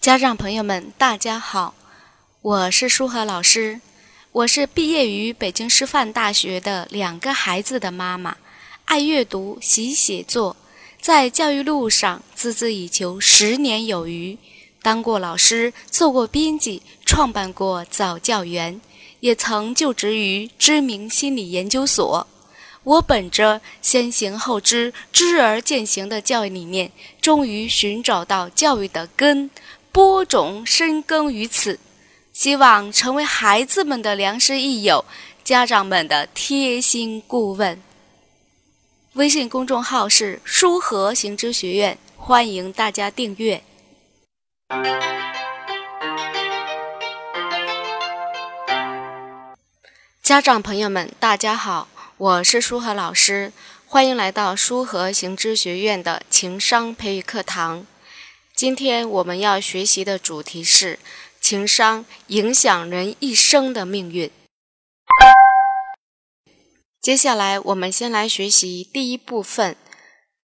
家长朋友们，大家好，我是舒和老师，我是毕业于北京师范大学的两个孩子的妈妈，爱阅读，喜写作，在教育路上孜孜以求十年有余，当过老师，做过编辑，创办过早教园，也曾就职于知名心理研究所。我本着先行后知、知而践行的教育理念，终于寻找到教育的根。播种深耕于此，希望成为孩子们的良师益友，家长们的贴心顾问。微信公众号是“书和行知学院”，欢迎大家订阅。家长朋友们，大家好，我是舒和老师，欢迎来到舒和行知学院的情商培育课堂。今天我们要学习的主题是情商影响人一生的命运。接下来，我们先来学习第一部分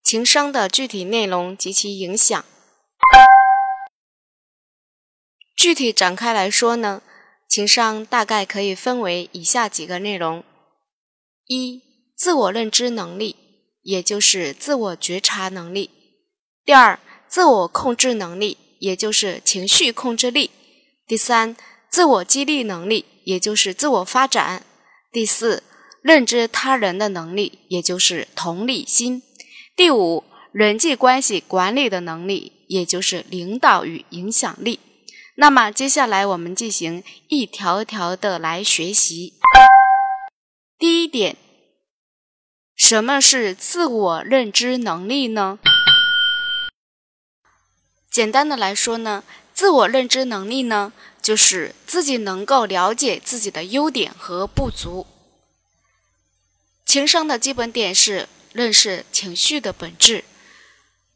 情商的具体内容及其影响。具体展开来说呢，情商大概可以分为以下几个内容：一、自我认知能力，也就是自我觉察能力；第二，自我控制能力，也就是情绪控制力；第三，自我激励能力，也就是自我发展；第四，认知他人的能力，也就是同理心；第五，人际关系管理的能力，也就是领导与影响力。那么，接下来我们进行一条条的来学习。第一点，什么是自我认知能力呢？简单的来说呢，自我认知能力呢，就是自己能够了解自己的优点和不足。情商的基本点是认识情绪的本质，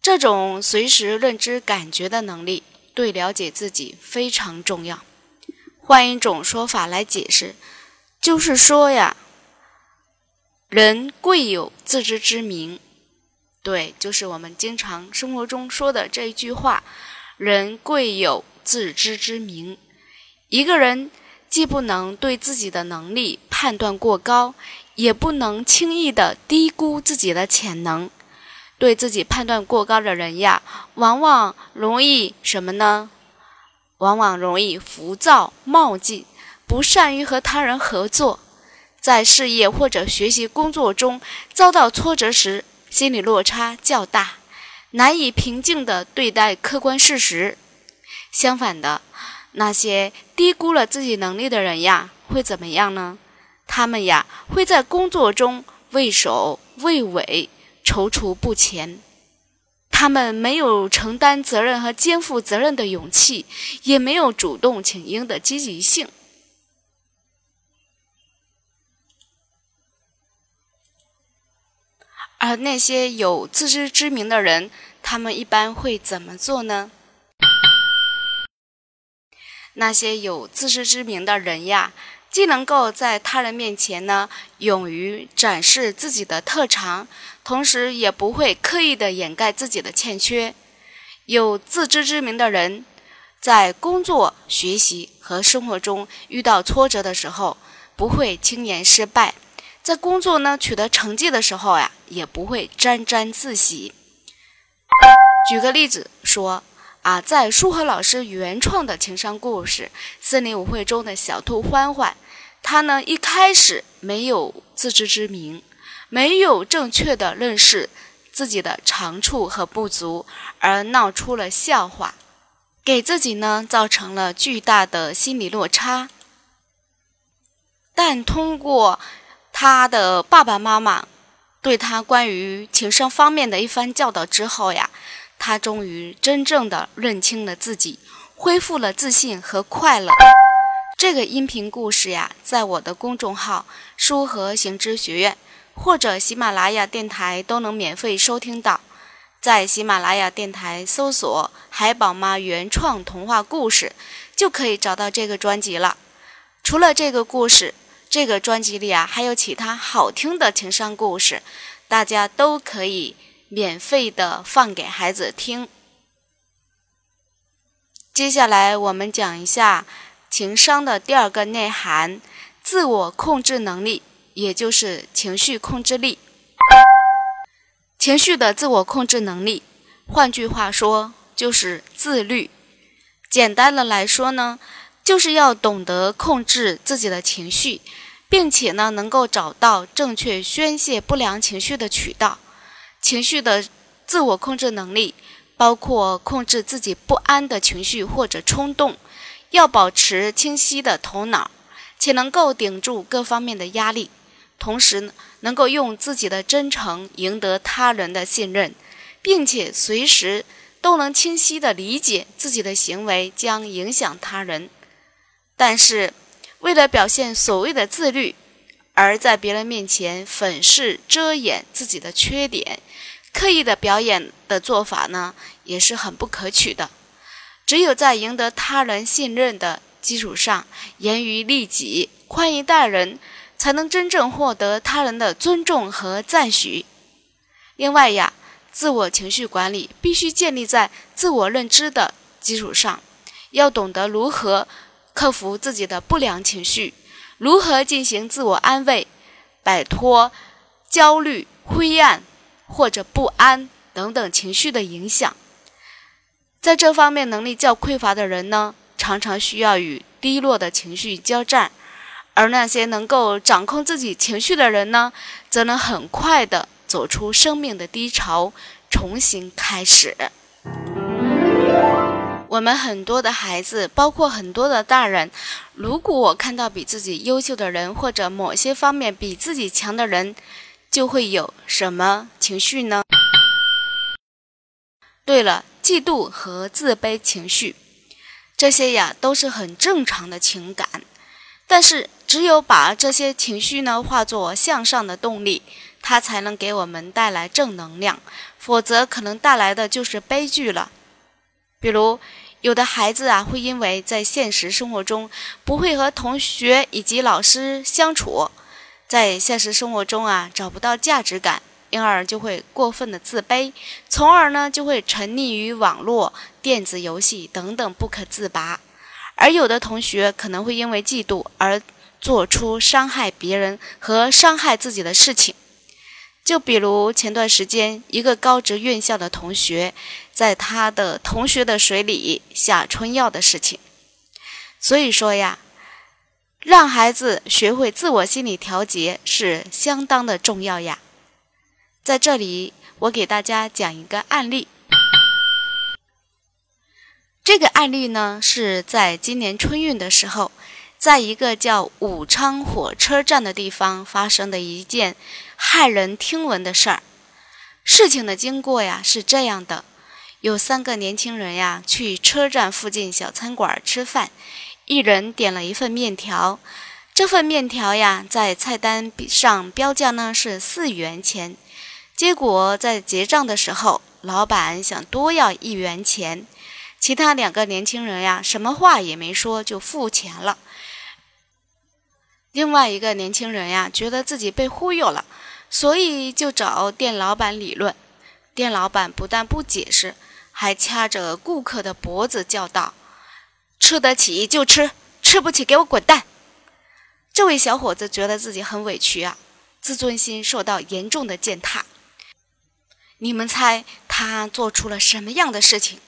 这种随时认知感觉的能力，对了解自己非常重要。换一种说法来解释，就是说呀，人贵有自知之明。对，就是我们经常生活中说的这一句话：“人贵有自知之明。”一个人既不能对自己的能力判断过高，也不能轻易的低估自己的潜能。对自己判断过高的人呀，往往容易什么呢？往往容易浮躁冒进，不善于和他人合作，在事业或者学习工作中遭到挫折时。心理落差较大，难以平静地对待客观事实。相反的，那些低估了自己能力的人呀，会怎么样呢？他们呀，会在工作中畏首畏尾、踌躇不前。他们没有承担责任和肩负责任的勇气，也没有主动请缨的积极性。而那些有自知之明的人，他们一般会怎么做呢？那些有自知之明的人呀，既能够在他人面前呢，勇于展示自己的特长，同时也不会刻意的掩盖自己的欠缺。有自知之明的人，在工作、学习和生活中遇到挫折的时候，不会轻言失败。在工作呢取得成绩的时候呀，也不会沾沾自喜。举个例子说啊，在舒和老师原创的情商故事《森林舞会》中的小兔欢欢，他呢一开始没有自知之明，没有正确的认识自己的长处和不足，而闹出了笑话，给自己呢造成了巨大的心理落差。但通过他的爸爸妈妈对他关于情商方面的一番教导之后呀，他终于真正的认清了自己，恢复了自信和快乐。这个音频故事呀，在我的公众号“书和行知学院”或者喜马拉雅电台都能免费收听到。在喜马拉雅电台搜索“海宝妈原创童话故事”，就可以找到这个专辑了。除了这个故事。这个专辑里啊，还有其他好听的情商故事，大家都可以免费的放给孩子听。接下来我们讲一下情商的第二个内涵：自我控制能力，也就是情绪控制力。情绪的自我控制能力，换句话说就是自律。简单的来说呢，就是要懂得控制自己的情绪，并且呢，能够找到正确宣泄不良情绪的渠道。情绪的自我控制能力。包括控制自己不安的情绪或者冲动，要保持清晰的头脑，且能够顶住各方面的压力，同时能够用自己的真诚赢得他人的信任，并且随时都能清晰地理解自己的行为将影响他人。但是，为了表现所谓的自律，而在别人面前粉饰遮掩自己的缺点。刻意的表演的做法呢，也是很不可取的。只有在赢得他人信任的基础上，严于律己、宽以待人，才能真正获得他人的尊重和赞许。另外呀，自我情绪管理必须建立在自我认知的基础上，要懂得如何克服自己的不良情绪，如何进行自我安慰，摆脱焦虑、灰暗。或者不安等等情绪的影响，在这方面能力较匮乏的人呢，常常需要与低落的情绪交战；而那些能够掌控自己情绪的人呢，则能很快的走出生命的低潮，重新开始。我们很多的孩子，包括很多的大人，如果我看到比自己优秀的人，或者某些方面比自己强的人，就会有什么情绪呢？对了，嫉妒和自卑情绪，这些呀都是很正常的情感。但是，只有把这些情绪呢化作向上的动力，它才能给我们带来正能量。否则，可能带来的就是悲剧了。比如，有的孩子啊，会因为在现实生活中不会和同学以及老师相处。在现实生活中啊，找不到价值感，因而就会过分的自卑，从而呢就会沉溺于网络、电子游戏等等不可自拔。而有的同学可能会因为嫉妒而做出伤害别人和伤害自己的事情。就比如前段时间，一个高职院校的同学在他的同学的水里下春药的事情。所以说呀。让孩子学会自我心理调节是相当的重要呀。在这里，我给大家讲一个案例。这个案例呢，是在今年春运的时候，在一个叫武昌火车站的地方发生的一件骇人听闻的事儿。事情的经过呀是这样的：有三个年轻人呀去车站附近小餐馆吃饭。一人点了一份面条，这份面条呀，在菜单上标价呢是四元钱。结果在结账的时候，老板想多要一元钱，其他两个年轻人呀，什么话也没说就付钱了。另外一个年轻人呀，觉得自己被忽悠了，所以就找店老板理论。店老板不但不解释，还掐着顾客的脖子叫道。吃得起就吃，吃不起给我滚蛋！这位小伙子觉得自己很委屈啊，自尊心受到严重的践踏。你们猜他做出了什么样的事情？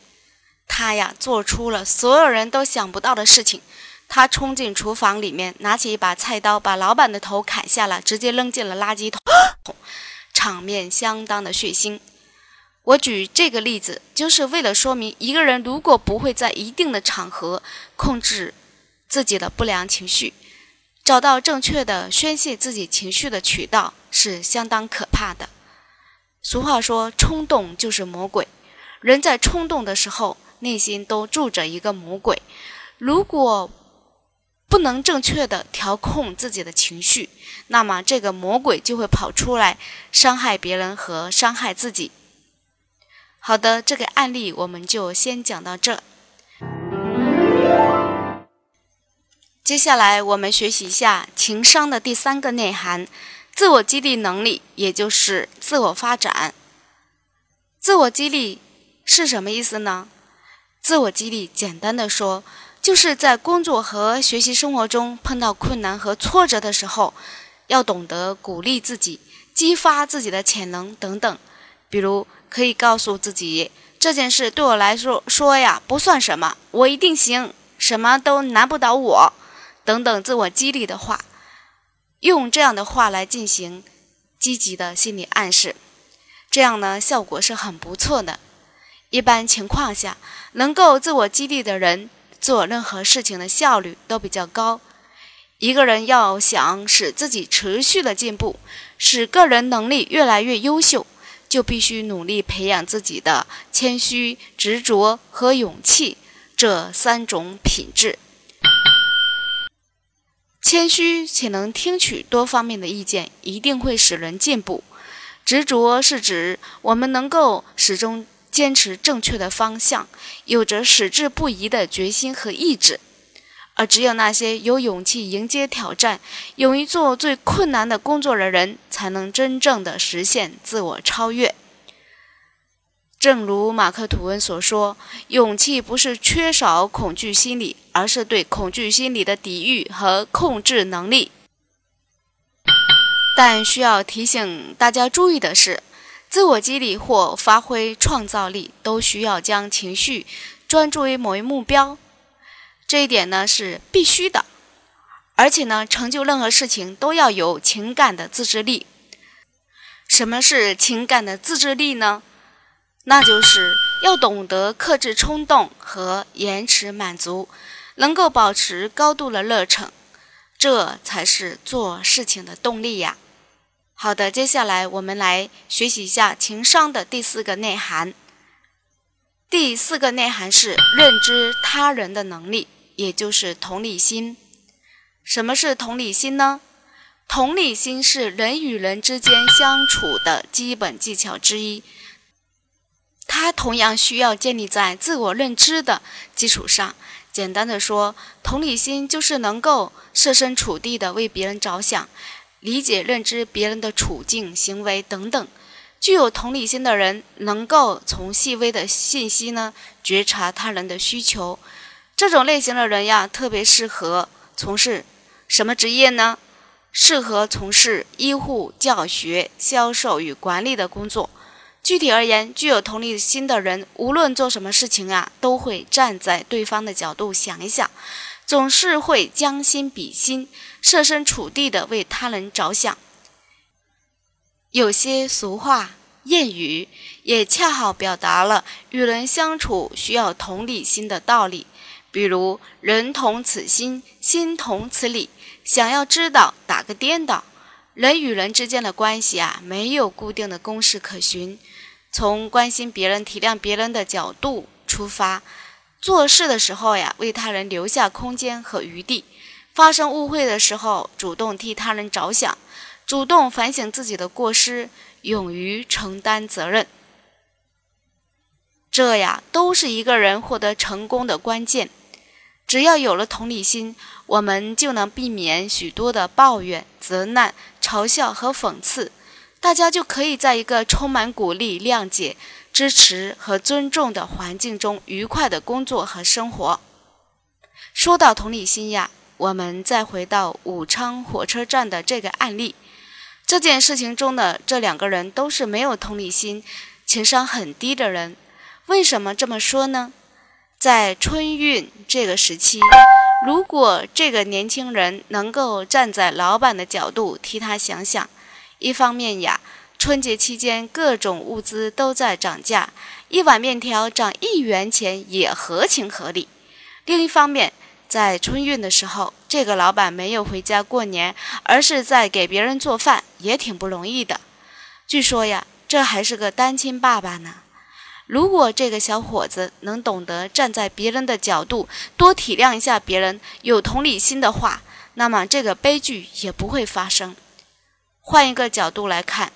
他呀，做出了所有人都想不到的事情。他冲进厨房里面，拿起一把菜刀，把老板的头砍下了，直接扔进了垃圾桶，场面相当的血腥。我举这个例子，就是为了说明，一个人如果不会在一定的场合控制自己的不良情绪，找到正确的宣泄自己情绪的渠道，是相当可怕的。俗话说，冲动就是魔鬼。人在冲动的时候，内心都住着一个魔鬼。如果不能正确的调控自己的情绪，那么这个魔鬼就会跑出来伤害别人和伤害自己。好的，这个案例我们就先讲到这。接下来我们学习一下情商的第三个内涵：自我激励能力，也就是自我发展。自我激励是什么意思呢？自我激励，简单的说，就是在工作和学习生活中碰到困难和挫折的时候，要懂得鼓励自己，激发自己的潜能等等。比如，可以告诉自己，这件事对我来说说呀不算什么，我一定行，什么都难不倒我，等等自我激励的话。用这样的话来进行积极的心理暗示，这样呢效果是很不错的。一般情况下，能够自我激励的人做任何事情的效率都比较高。一个人要想使自己持续的进步，使个人能力越来越优秀，就必须努力培养自己的谦虚、执着和勇气这三种品质。谦虚且能听取多方面的意见，一定会使人进步。执着是指我们能够始终坚持正确的方向，有着矢志不移的决心和意志。而只有那些有勇气迎接挑战、勇于做最困难的工作的人，才能真正的实现自我超越。正如马克·吐温所说：“勇气不是缺少恐惧心理，而是对恐惧心理的抵御和控制能力。”但需要提醒大家注意的是，自我激励或发挥创造力都需要将情绪专注于某一目标，这一点呢是必须的。而且呢，成就任何事情都要有情感的自制力。什么是情感的自制力呢？那就是要懂得克制冲动和延迟满足，能够保持高度的热忱，这才是做事情的动力呀。好的，接下来我们来学习一下情商的第四个内涵。第四个内涵是认知他人的能力，也就是同理心。什么是同理心呢？同理心是人与人之间相处的基本技巧之一。它同样需要建立在自我认知的基础上。简单的说，同理心就是能够设身处地的为别人着想，理解认知别人的处境、行为等等。具有同理心的人，能够从细微的信息呢觉察他人的需求。这种类型的人呀，特别适合从事什么职业呢？适合从事医护、教学、销售与管理的工作。具体而言，具有同理心的人，无论做什么事情啊，都会站在对方的角度想一想，总是会将心比心，设身处地的为他人着想。有些俗话谚语也恰好表达了与人相处需要同理心的道理，比如“人同此心，心同此理”，想要知道，打个颠倒。人与人之间的关系啊，没有固定的公式可循。从关心别人、体谅别人的角度出发，做事的时候呀，为他人留下空间和余地；发生误会的时候，主动替他人着想，主动反省自己的过失，勇于承担责任。这呀，都是一个人获得成功的关键。只要有了同理心，我们就能避免许多的抱怨、责难、嘲笑和讽刺，大家就可以在一个充满鼓励、谅解、支持和尊重的环境中愉快的工作和生活。说到同理心呀，我们再回到武昌火车站的这个案例，这件事情中的这两个人都是没有同理心、情商很低的人。为什么这么说呢？在春运这个时期，如果这个年轻人能够站在老板的角度替他想想，一方面呀，春节期间各种物资都在涨价，一碗面条涨一元钱也合情合理；另一方面，在春运的时候，这个老板没有回家过年，而是在给别人做饭，也挺不容易的。据说呀，这还是个单亲爸爸呢。如果这个小伙子能懂得站在别人的角度，多体谅一下别人，有同理心的话，那么这个悲剧也不会发生。换一个角度来看，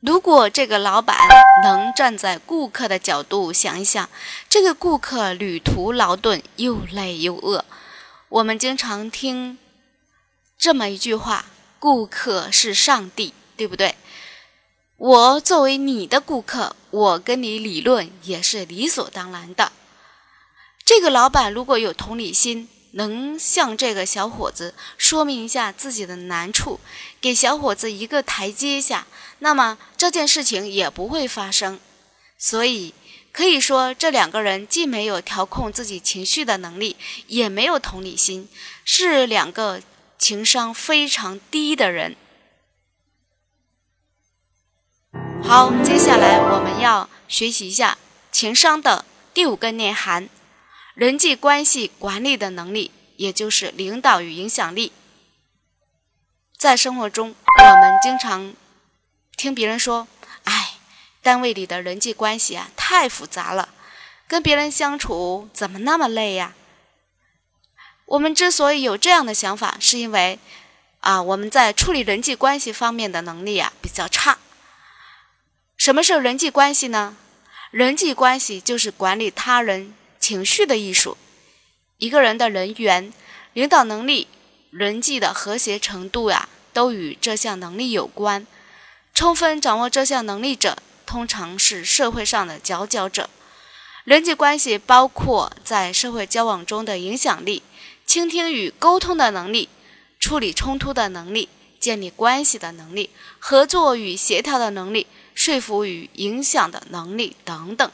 如果这个老板能站在顾客的角度想一想，这个顾客旅途劳顿，又累又饿，我们经常听这么一句话：“顾客是上帝，对不对？我作为你的顾客，我跟你理论也是理所当然的。这个老板如果有同理心，能向这个小伙子说明一下自己的难处，给小伙子一个台阶下，那么这件事情也不会发生。所以可以说，这两个人既没有调控自己情绪的能力，也没有同理心，是两个情商非常低的人。好，接下来我们要学习一下情商的第五个内涵。人际关系管理的能力，也就是领导与影响力。在生活中，我们经常听别人说：“哎，单位里的人际关系啊，太复杂了，跟别人相处怎么那么累呀？”我们之所以有这样的想法，是因为啊，我们在处理人际关系方面的能力啊比较差。什么是人际关系呢？人际关系就是管理他人。情绪的艺术，一个人的人缘、领导能力、人际的和谐程度呀，都与这项能力有关。充分掌握这项能力者，通常是社会上的佼佼者。人际关系包括在社会交往中的影响力、倾听与沟通的能力、处理冲突的能力、建立关系的能力、合作与协调的能力、说服与影响的能力等等。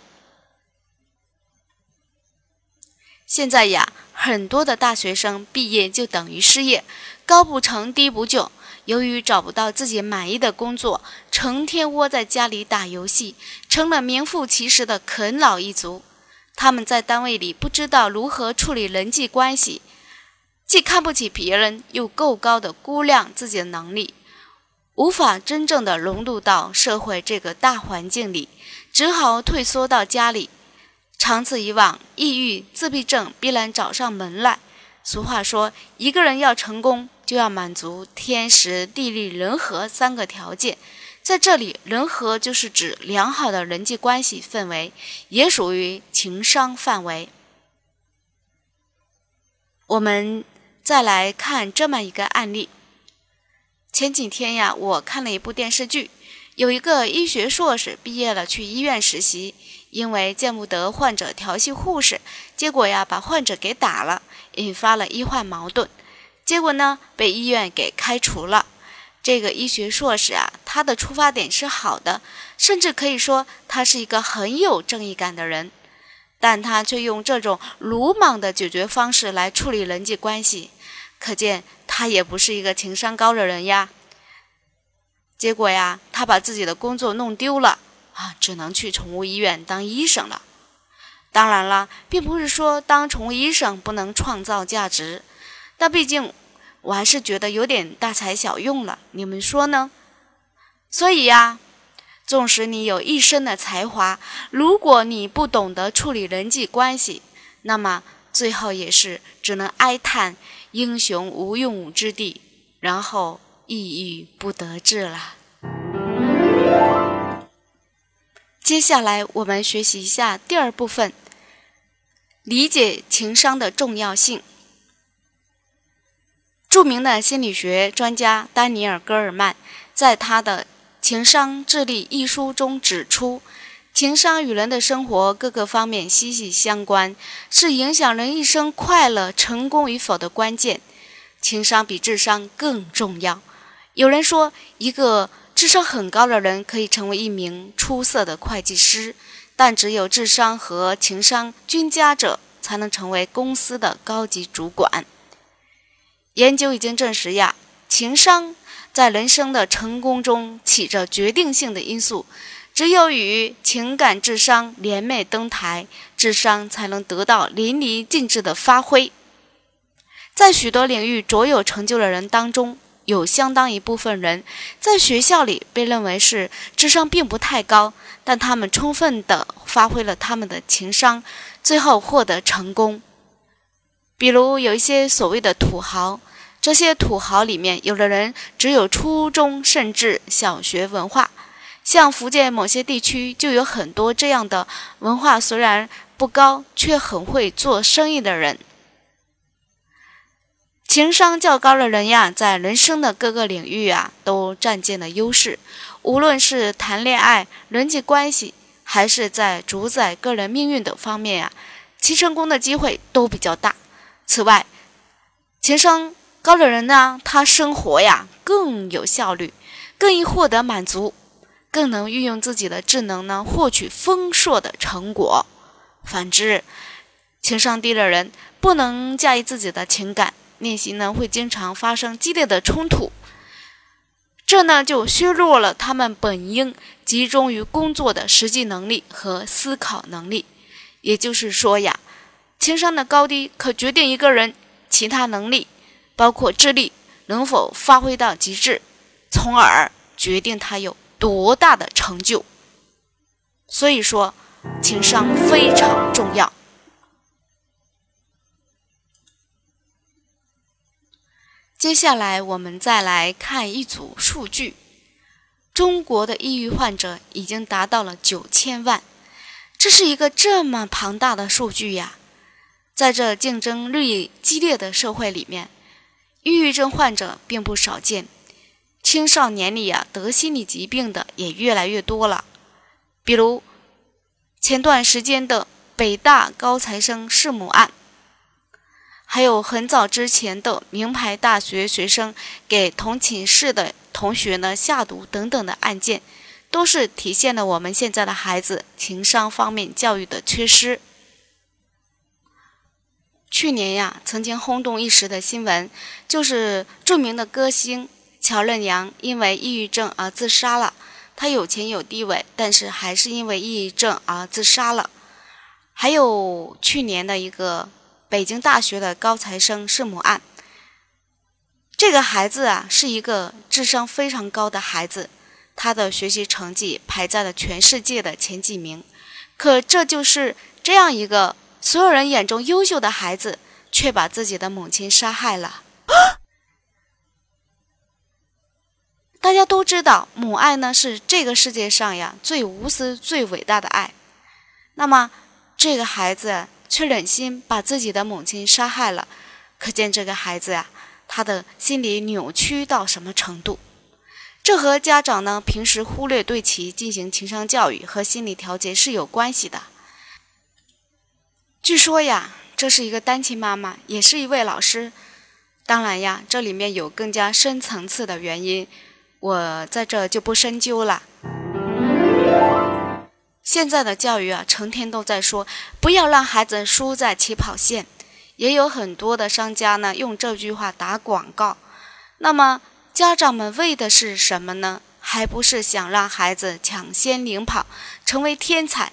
现在呀，很多的大学生毕业就等于失业，高不成低不就。由于找不到自己满意的工作，成天窝在家里打游戏，成了名副其实的啃老一族。他们在单位里不知道如何处理人际关系，既看不起别人，又够高的估量自己的能力，无法真正的融入到社会这个大环境里，只好退缩到家里。长此以往，抑郁、自闭症必然找上门来。俗话说，一个人要成功，就要满足天时、地利、人和三个条件。在这里，人和就是指良好的人际关系氛围，也属于情商范围。我们再来看这么一个案例。前几天呀，我看了一部电视剧，有一个医学硕士毕业了，去医院实习。因为见不得患者调戏护士，结果呀把患者给打了，引发了医患矛盾，结果呢被医院给开除了。这个医学硕士啊，他的出发点是好的，甚至可以说他是一个很有正义感的人，但他却用这种鲁莽的解决方式来处理人际关系，可见他也不是一个情商高的人呀。结果呀，他把自己的工作弄丢了。啊，只能去宠物医院当医生了。当然了，并不是说当宠物医生不能创造价值，但毕竟我还是觉得有点大材小用了。你们说呢？所以呀，纵使你有一身的才华，如果你不懂得处理人际关系，那么最后也是只能哀叹英雄无用武之地，然后抑郁不得志了。接下来，我们学习一下第二部分，理解情商的重要性。著名的心理学专家丹尼尔·戈尔曼在他的《情商智力》一书中指出，情商与人的生活各个方面息息相关，是影响人一生快乐、成功与否的关键。情商比智商更重要。有人说，一个。智商很高的人可以成为一名出色的会计师，但只有智商和情商均佳者才能成为公司的高级主管。研究已经证实呀，情商在人生的成功中起着决定性的因素。只有与情感智商联袂登台，智商才能得到淋漓尽致的发挥。在许多领域卓有成就的人当中。有相当一部分人在学校里被认为是智商并不太高，但他们充分地发挥了他们的情商，最后获得成功。比如有一些所谓的土豪，这些土豪里面有的人只有初中甚至小学文化，像福建某些地区就有很多这样的文化虽然不高却很会做生意的人。情商较高的人呀，在人生的各个领域啊，都占尽了优势。无论是谈恋爱、人际关系，还是在主宰个人命运等方面呀，其成功的机会都比较大。此外，情商高的人呢，他生活呀更有效率，更易获得满足，更能运用自己的智能呢，获取丰硕的成果。反之，情商低的人不能驾驭自己的情感，内心呢会经常发生激烈的冲突。这呢，就削弱了他们本应集中于工作的实际能力和思考能力。也就是说呀，情商的高低可决定一个人其他能力，包括智力能否发挥到极致，从而决定他有多大的成就。所以说，情商非常重要。接下来，我们再来看一组数据：中国的抑郁患者已经达到了九千万，这是一个这么庞大的数据呀！在这竞争日益激烈的社会里面，抑郁症患者并不少见，青少年里呀得心理疾病的也越来越多了。比如前段时间的北大高材生弑母案。还有很早之前的名牌大学学生给同寝室的同学呢下毒等等的案件，都是体现了我们现在的孩子情商方面教育的缺失。去年呀，曾经轰动一时的新闻，就是著名的歌星乔任梁因为抑郁症而自杀了。他有钱有地位，但是还是因为抑郁症而自杀了。还有去年的一个。北京大学的高材生弑母案，这个孩子啊是一个智商非常高的孩子，他的学习成绩排在了全世界的前几名。可这就是这样一个所有人眼中优秀的孩子，却把自己的母亲杀害了。大家都知道，母爱呢是这个世界上呀最无私、最伟大的爱。那么这个孩子。却忍心把自己的母亲杀害了，可见这个孩子呀，他的心理扭曲到什么程度？这和家长呢平时忽略对其进行情商教育和心理调节是有关系的。据说呀，这是一个单亲妈妈，也是一位老师。当然呀，这里面有更加深层次的原因，我在这就不深究了。现在的教育啊，成天都在说不要让孩子输在起跑线，也有很多的商家呢用这句话打广告。那么家长们为的是什么呢？还不是想让孩子抢先领跑，成为天才？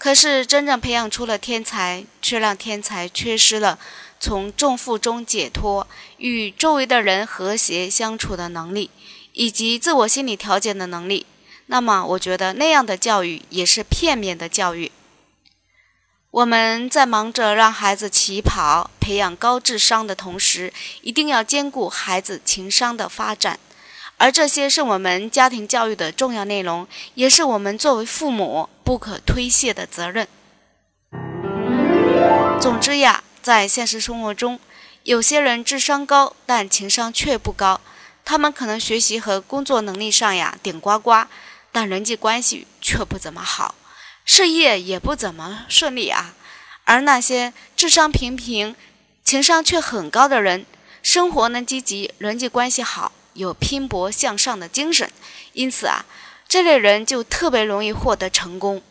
可是真正培养出了天才，却让天才缺失了从重负中解脱、与周围的人和谐相处的能力，以及自我心理调节的能力。那么，我觉得那样的教育也是片面的教育。我们在忙着让孩子起跑、培养高智商的同时，一定要兼顾孩子情商的发展，而这些是我们家庭教育的重要内容，也是我们作为父母不可推卸的责任。总之呀，在现实生活中，有些人智商高，但情商却不高，他们可能学习和工作能力上呀顶呱呱。但人际关系却不怎么好，事业也不怎么顺利啊。而那些智商平平、情商却很高的人，生活呢积极，人际关系好，有拼搏向上的精神，因此啊，这类人就特别容易获得成功。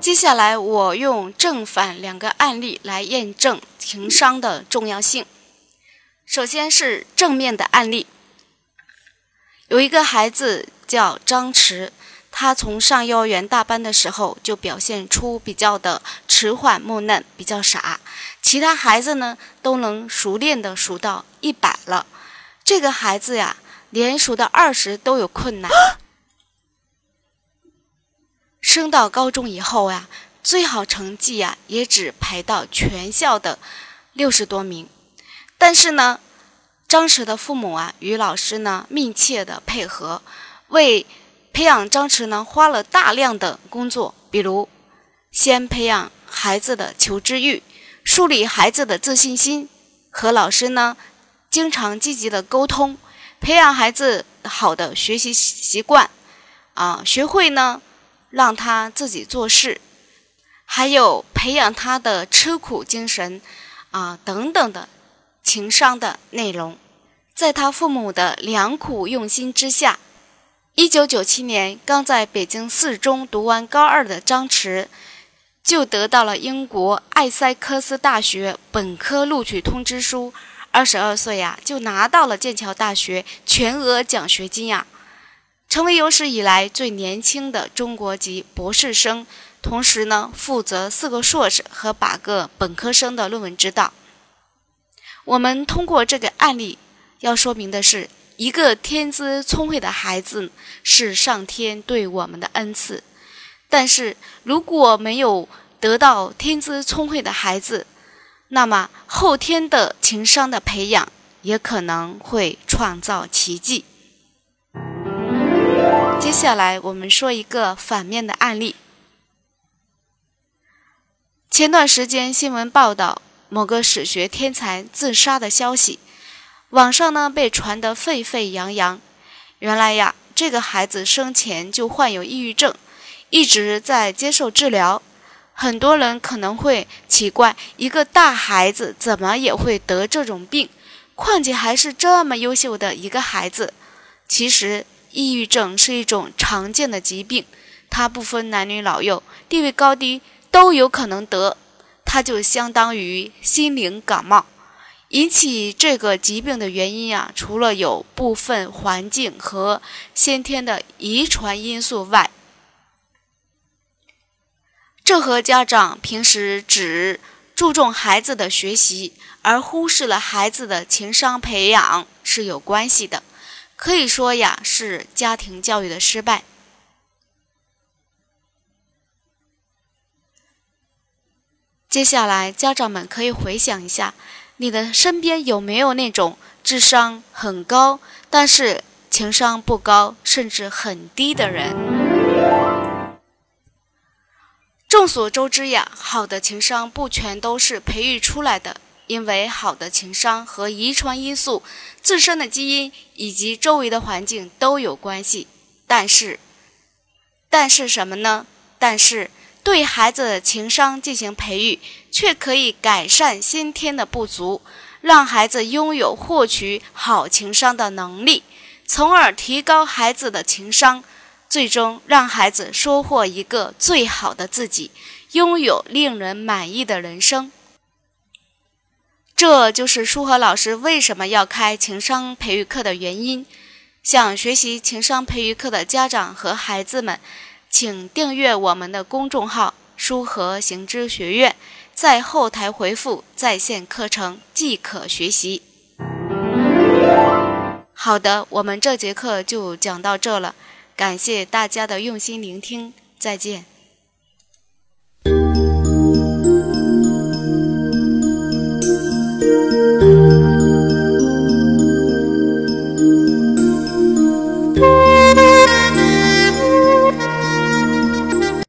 接下来，我用正反两个案例来验证情商的重要性。首先是正面的案例。有一个孩子叫张弛，他从上幼儿园大班的时候就表现出比较的迟缓木讷，比较傻。其他孩子呢都能熟练的数到一百了，这个孩子呀连数到二十都有困难。升到高中以后呀，最好成绩呀也只排到全校的六十多名，但是呢。张弛的父母啊，与老师呢密切的配合，为培养张弛呢花了大量的工作，比如先培养孩子的求知欲，树立孩子的自信心，和老师呢经常积极的沟通，培养孩子好的学习习惯，啊，学会呢让他自己做事，还有培养他的吃苦精神，啊等等的情商的内容，在他父母的良苦用心之下，一九九七年刚在北京四中读完高二的张弛。就得到了英国艾塞克斯大学本科录取通知书，二十二岁呀就拿到了剑桥大学全额奖学金呀，成为有史以来最年轻的中国籍博士生。同时呢，负责四个硕士和八个本科生的论文指导。我们通过这个案例要说明的是，一个天资聪慧的孩子是上天对我们的恩赐。但是如果没有得到天资聪慧的孩子，那么后天的情商的培养也可能会创造奇迹。接下来我们说一个反面的案例。前段时间新闻报道某个史学天才自杀的消息，网上呢被传得沸沸扬扬。原来呀，这个孩子生前就患有抑郁症。一直在接受治疗，很多人可能会奇怪，一个大孩子怎么也会得这种病？况且还是这么优秀的一个孩子。其实，抑郁症是一种常见的疾病，它不分男女老幼、地位高低都有可能得。它就相当于心灵感冒。引起这个疾病的原因啊，除了有部分环境和先天的遗传因素外，这和家长平时只注重孩子的学习，而忽视了孩子的情商培养是有关系的。可以说呀，是家庭教育的失败。接下来，家长们可以回想一下，你的身边有没有那种智商很高，但是情商不高，甚至很低的人？众所周知呀，好的情商不全都是培育出来的，因为好的情商和遗传因素、自身的基因以及周围的环境都有关系。但是，但是什么呢？但是对孩子的情商进行培育，却可以改善先天的不足，让孩子拥有获取好情商的能力，从而提高孩子的情商。最终让孩子收获一个最好的自己，拥有令人满意的人生。这就是舒和老师为什么要开情商培育课的原因。想学习情商培育课的家长和孩子们，请订阅我们的公众号“舒和行知学院”，在后台回复“在线课程”即可学习。好的，我们这节课就讲到这了。感谢大家的用心聆听，再见。